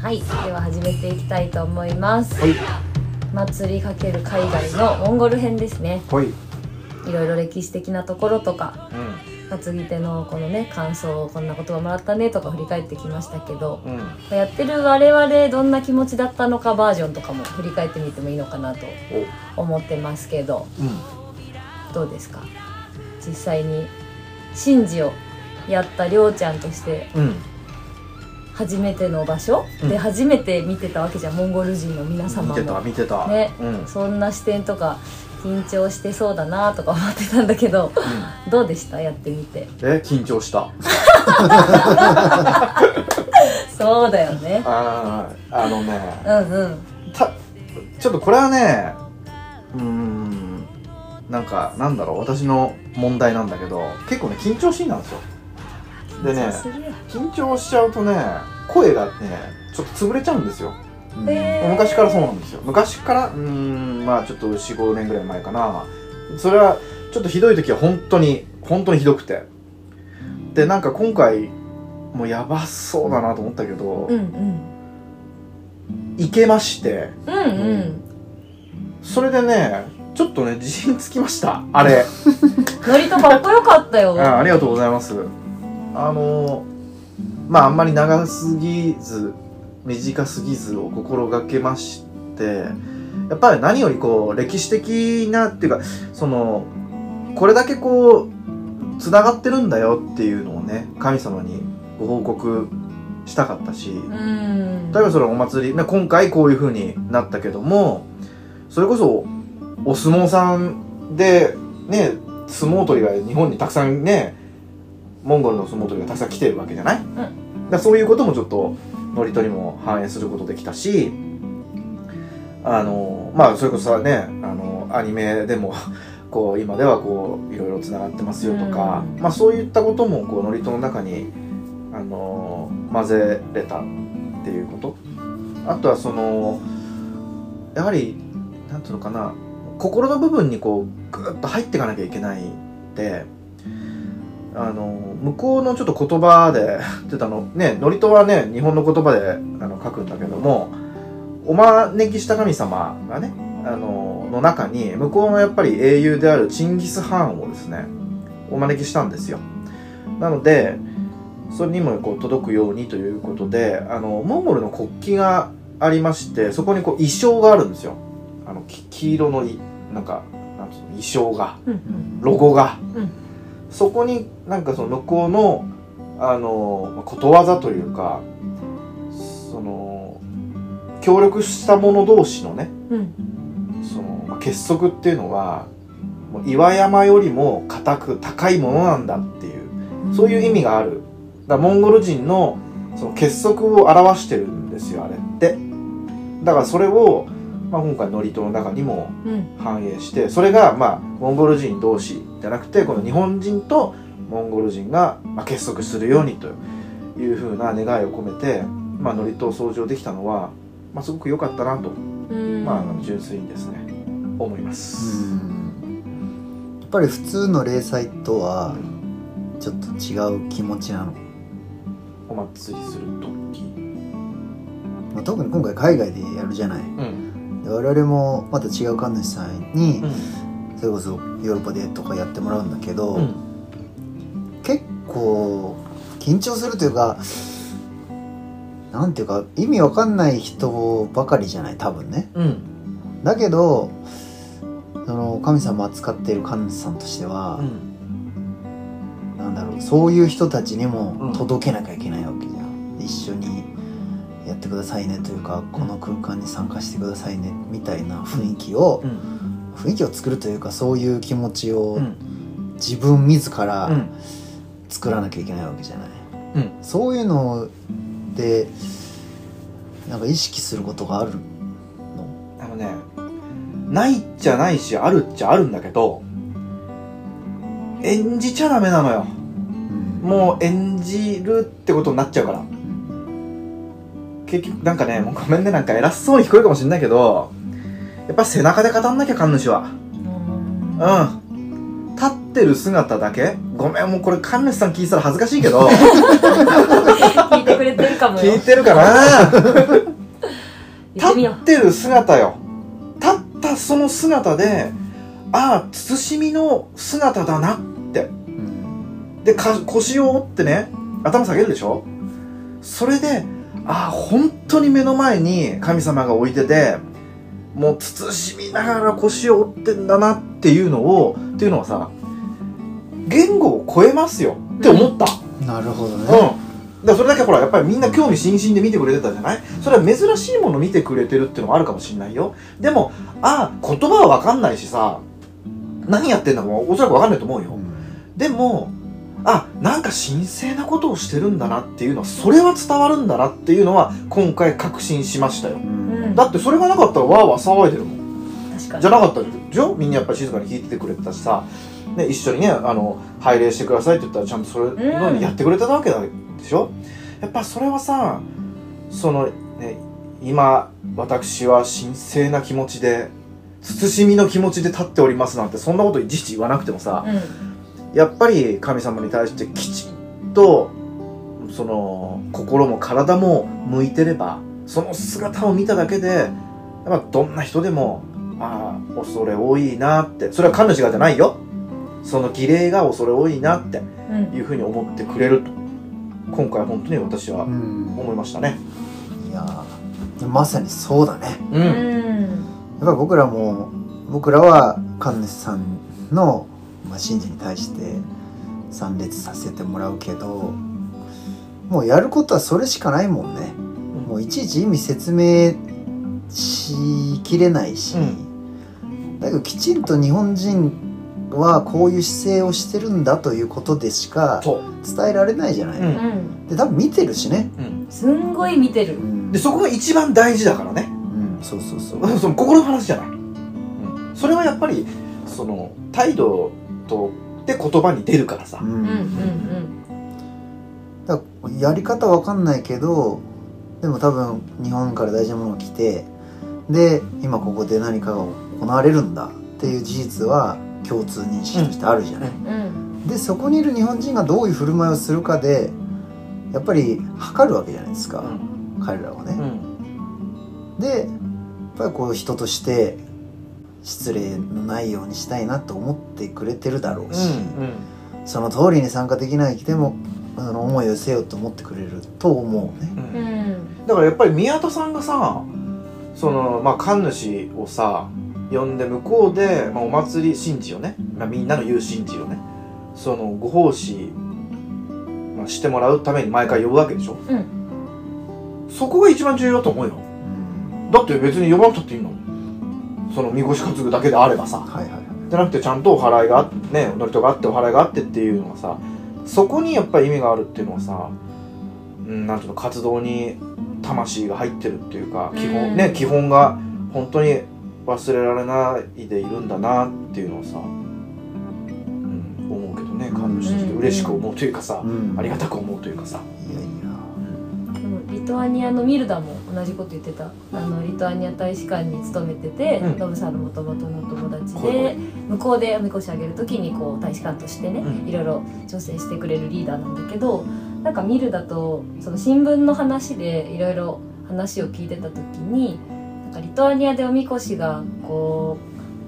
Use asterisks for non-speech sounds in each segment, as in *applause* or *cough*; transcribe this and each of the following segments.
はいでは始めていきたいと思います。はい。祭りかける海外のモンゴル編ですね。はい。いろいろ歴史的なところとかう担ぎ手のこのね感想をこんな言葉もらったねとか振り返ってきましたけどんうん。やってる我々どんな気持ちだったのかバージョンとかも振り返ってみてもいいのかなと思ってますけどおうん。どうですか？実際に神事をやったりょうちゃんとしてうん初めての場所、うん。で初めて見てたわけじゃんモンゴル人の皆様も。見てた見てた。ね。うん。そんな視点とか緊張してそうだなとか思ってたんだけど *laughs* どうでした？やってみて。え緊張した。*laughs* そうだよね。あーあのね。うんうん。たちょっとこれはねうーんなんかなんだろう。私の問題なんだけど結構ね緊張しいなんですよでね緊張しちゃうとね声がねちょっと潰れちゃうんですよ。へー。昔からそうなんですよ。昔からうーんまあちょっと45年ぐらい前かな。それはちょっとひどい時は本当に本当にひどくて。でなんか今回もうやばそうだなと思ったけど、うんうん。いけまして。うんうん。それでねちょっとね自信つきました。あれ。*laughs* ノリとかっこよかったよ。あありがとうございますあのまああんまり長すぎず短すぎずを心がけましてやっぱり何よりこう歴史的なっていうかそのこれだけこうつながってるんだよっていうのをね神様にご報告したかったしうん。例えばそのお祭り、ね、今回こういう風になったけどもそれこそお相撲さんでね相撲取りが日本にたくさんねモンゴルの相撲取りがたくさん来てるわけじゃない、だからそういうこともちょっと祝詞にも反映することできたしあのまあそれこそさねあのアニメでも *laughs* こう今ではこういろいろつながってますよとか、うん。まあそういったこともこう祝詞の中にあの混ぜれたっていうこと。あとはそのやはりなんていうのかな心の部分にこうグッと入っていかなきゃいけないってあの向こうのちょっと言葉で *laughs* 言ってたのね祝詞はね日本の言葉であの書くんだけどもお招きした神様がねあのの中に向こうのやっぱり英雄であるチンギス・ハーンをですねお招きしたんですよ。なのでそれにもこう届くようにということであのモンゴルの国旗がありましてそこにこう衣装があるんですよ。あのき黄色のいなんかなんつうの衣装がロゴが、うんそこになんかその向こうのあのまあことわざというかその協力した者同士のねうん。その、まあ結束っていうのはもう岩山よりも硬く高いものなんだっていうそういう意味がある。だからモンゴル人のその結束を表してるんですよあれって。だからそれを、まあ、今回祝詞の中にもうん。反映してそれがまあモンゴル人同士じゃなくてこの日本人とモンゴル人がまあ結束するようにというふうな願いを込めて、まあ、祝詞を掃除できたのは、まあ、すごく良かったなと、うん。まあ、純粋にですね思います。やっぱり普通の例祭とはちょっと違う気持ちなの、お祭りする時。まあ、特に今回海外でやるじゃない。うん。で我々もまた違う神主さんにうんそれこそヨーロッパでとかやってもらうんだけど、うん。結構緊張するというかなんていうか意味わかんない人ばかりじゃない多分ね。うん。だけどその神様扱っている神主さんとしてはう、ん。なんだろうそういう人たちにうん。も届けなきゃいけないわけじゃん、一緒にやってくださいねというかこの空間に参加してくださいねみたいな雰囲気を、うん雰囲気を作るというかそういう気持ちをうん。自分自うらん。作らなきゃいけないわけじゃない、うん。そういうのでなんか意識することがあるの？あのねないっちゃないしあるっちゃあるんだけど演じちゃダメなのよ。うん。もう演じるってことになっちゃうから。結局なんかねもうごめんねなんか偉そうに聞こえるかもしれないけどやっぱ背中で語んなきゃ神主は。うん。立ってる姿だけ？ごめんもうこれ神主さん聞いてたら恥ずかしいけど。*laughs* 聞いてくれてるかもよ。聞いてるかな？*laughs* 立ってる姿よ。立ったその姿でああ慎みの姿だなって。うん。でか腰を折ってね頭下げるでしょ？それでああ本当に目の前に神様が置いててもう慎みながら腰を折ってんだなっていうのをっていうのはさ言語を超えますよって思った、なるほどねうん。だそれだけほら、やっぱりみんな興味津々で見てくれてたじゃない？それは珍しいもの見てくれてるっていうのもあるかもしれないよ。でも、ああ、言葉はわかんないしさ、何やってんだかもおそらくわかんないと思うよ。うんでも、あ、なんか神聖なことをしてるんだなっていうのは、それは伝わるんだなっていうのは、今回確信しましたよう。うんんだってそれがなかったらわーわー騒いでるもん。確かに。じゃなかったでしょ？みんなやっぱり静かに聞いててくれてたしさ、ね、一緒にねあの拝礼してくださいって言ったらちゃんとそれのにやってくれてたわけだでしょ？やっぱそれはさそのね今私は神聖な気持ちで慎みの気持ちで立っておりますなんてそんなこといちいち言わなくてもさうん。やっぱり神様に対してきちんとその心も体も向いてればその姿を見ただけでやっぱどんな人でもああ恐れ多いなって。それは神主がじゃないよ。その儀礼が恐れ多いなってうん。いうふうに思ってくれると。今回本当に私はうん。思いましたね。いやーまさにそうだね。ううん。んやっぱり僕らも僕らは神主さんの、まあ、神事に対して参列させてもらうけどもうやることはそれしかないもんねもういちいち意味説明しきれないし、だけどきちんと日本人はこういう姿勢をしてるんだということでしかそう、伝えられないじゃない、うん。うんで多分見てるしね、うん、すんごい見てる。うんでそこが一番大事だからね。うん。そうそうそう。*laughs* その心の話じゃない、うん、それはやっぱりその態度とで言葉に出るからさ、うん。うんうんだやり方わかんないけどでも多分日本から大事なものが来てで今ここで何かが行われるんだっていう事実は共通認識としてあるじゃない、うん。うん。でそこにいる日本人がどういう振る舞いをするかでやっぱり測るわけじゃないですか、彼らはね、でやっぱりこう人として失礼のないようにしたいなと思ってくれてるだろうし、その通りに参加できない来てもあの思いを寄せようと思ってくれると思うね。うんうんうんだからやっぱり宮田さんがさそのまあ神主をさ呼んで向こうで、まあ、お祭り神事をね、まあ、みんなの言う神事をねそのご奉仕、まあ、してもらうために毎回呼ぶわけでしょ。うん。そこが一番重要だと思うよ。うん。だって別に呼ばなくたっていいの。そのみこし担ぐだけであればさ。はいはいはい。じゃなくてちゃんとお祓いがあってね祝詞があってお祓いがあってっていうのはさそこにやっぱり意味があるっていうのはさうんなんていうの活動に魂が入ってるっていうか基うん。本ね基本が本当に忘れられないでいるんだなっていうのをさ、うん、思うけどね神主として嬉しく思うというかさ、うん。ありがたく思うというかさ、いやいや。でもリトアニアのミルダも同じこと言ってた。あのリトアニア大使館に勤めてて、うん。ノブさんのもともとの友達で向こうでおみこしあげる時にこう大使館としてね、うん。いろいろ調整してくれるリーダーなんだけどなんかミルだとその新聞の話でいろいろ話を聞いてた時になんかリトアニアでおみこしがこ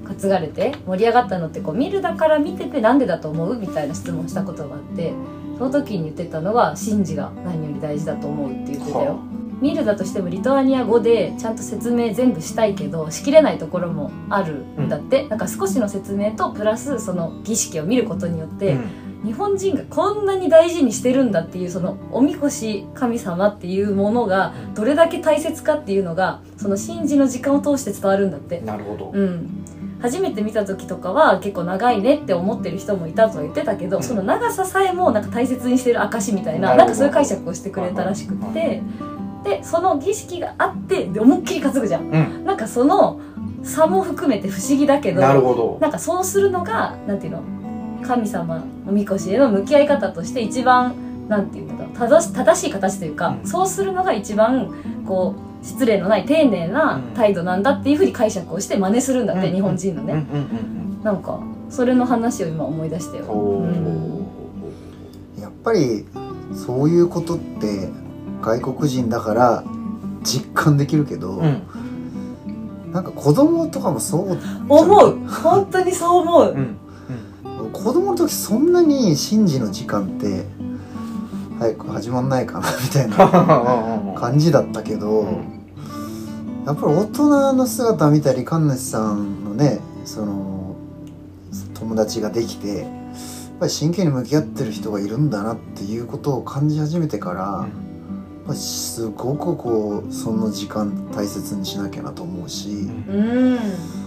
う担がれて盛り上がったのってこうミルだから見ててなんでだと思うみたいな質問したことがあってその時に言ってたのが神事が何より大事だと思うって言ってたよ。はミルだとしてもリトアニア語でちゃんと説明全部したいけどしきれないところもあるんだって、なんか少しの説明とプラスその儀式を見ることによって、日本人がこんなに大事にしてるんだっていうそのおみこし神様っていうものがどれだけ大切かっていうのがその神事の時間を通して伝わるんだって。うん、なるほど、うん。初めて見た時とかは結構長いねって思ってる人もいたとは言ってたけど、うん。その長ささえもなんか大切にしてる証みたいななんかそういう解釈をしてくれたらしくて。でその儀式があってで思いっきり担ぐじゃん。うん。なんかその差も含めて不思議だけどなるほど。なんかそうするのがなんていうの神様のみこしへの向き合い方として一番なんていうんだろう正し正しい形というか、うん。そうするのが一番こう失礼のない丁寧な態度なんだっていうふうに解釈をして真似するんだって、うん。日本人のね、うんうんうんなんかそれの話を今思い出したよ、やっぱりそういうことって外国人だから実感できるけど、うん。なんか子供とかもそう思う。本当にそう思う。うん子供の時そんなに神事の時間って早く始まんないかな *laughs* みたいな *laughs* 感じだったけど、やっぱり大人の姿見たり神主さんのねその友達ができてやっぱり真剣に向き合ってる人がいるんだなっていうことを感じ始めてから、やっぱりすごくこうその時間大切にしなきゃなと思うし。うん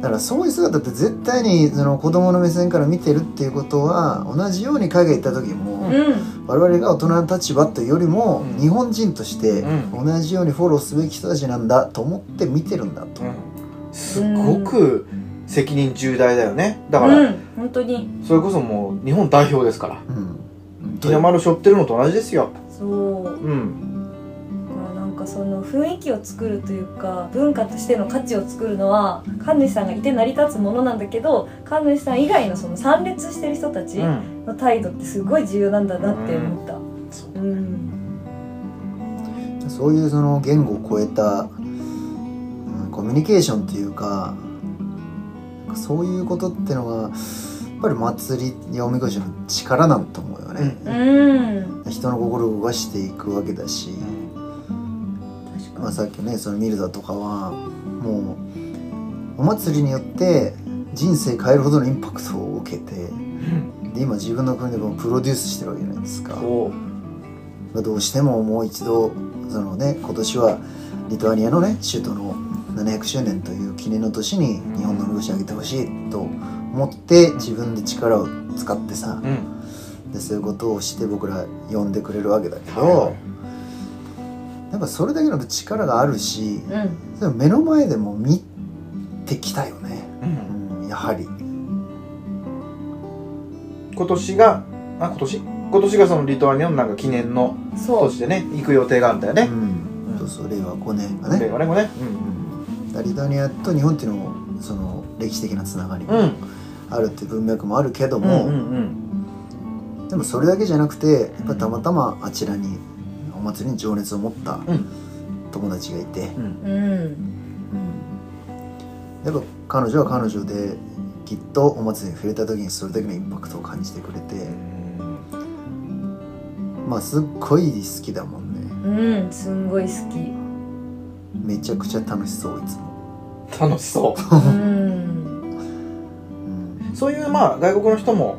だからそういう姿って絶対にその子供の目線から見てるっていうことは同じように海外行った時も、うん。我々が大人の立場というよりも、うん。日本人としてう同じようにフォローすべき人たちなんだと思って見てるんだと、すごく責任重大だよね。だから、うん。本当に。それこそもう日本代表ですから。うん。日の丸背負ってるのと同じですよ。そう。だうんその雰囲気を作るというか文化としての価値を作るのは神主さんがいて成り立つものなんだけど神主さん以外のその参列してる人たちうん。の態度ってすごい重要なんだなって思った。そううん。そういうその言語を超えた、うん、コミュニケーションっていうかそういうことってのがやっぱり祭りやおみこしの力なんと思うよね、うん。人の心を動かしていくわけだし、まあ、さっきねそのミルダとかはもうお祭りによって人生変えるほどのインパクトを受けてで今自分の国でもプロデュースしてるわけじゃないですか、おまあどうしてももう一度そのね今年はリトアニアのね首都の700周年という記念の年に日本のみこし上げてほしいと思って自分で力を使ってさうん。でそういうことをして僕ら呼んでくれるわけだけど、はやっぱそれだけの力があるし目の前でも見てきたよね、うん。うん、やはり。今年があ今年？今年がそのリトアニアのなんか記念のそう。年でね行く予定があるんだよね、うん。そうそう令和5年がね。令和ねこれねリトアニアと日本っていうのもその歴史的なつながりもうん。あるっていう文脈もあるけどうんも、うんうん。でもそれだけじゃなくてやっぱりたまたまあちらにお祭りに情熱を持ったうん。友達がいて、やっぱ彼女は彼女できっとお祭りに触れた時にそれだけのインパクトを感じてくれて。まあすっごい好きだもんね。うんすんごい好き。めちゃくちゃ楽しそういつも、楽しそう。ん。うん。うそういうまあ外国の人も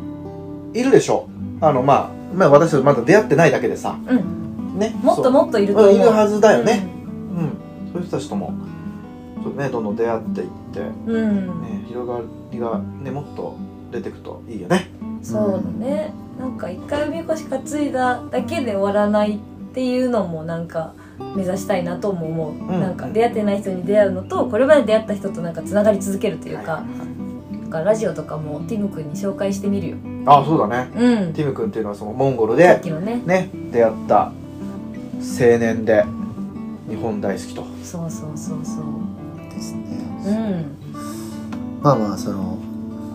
いるでしょう。あのまあまあ私たちまだ出会ってないだけでさ。うんねもっともっといると思う。うんいるはずだよね。うん。そういう人たちともそうねどんどん出会っていってうん、うんね広がりがねもっと出てくといいよね。そうだね。なんか一回おみこし担いだだけで終わらないっていうのもなんか目指したいなとも思う、うん。なんか出会ってない人に出会うのとこれまで出会った人となんかつながり続けるというか,、なんかラジオとかもティム君に紹介してみるよ。あそうだね。うん。ティム君っていうのはそのモンゴルでね。ね出会った青年で日本大好きと。そうそうそうそう。ですね。うん。まあまあその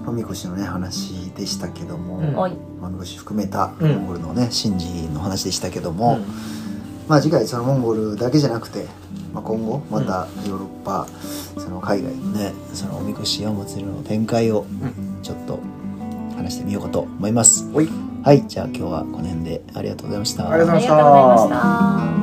おみこしのね話でしたけども、うん。おい。おみこし含めたうん。モンゴルのね神事の話でしたけども、うん。まあ次回そのモンゴルだけじゃなくて、まあ、今後またヨーロッパ、その海外のねそのおみこしやお祭りの展開をちょっと話してみようかと思います。おいはいじゃあ今日はこの辺でありがとうございました。ありがとうございましたありがとうございました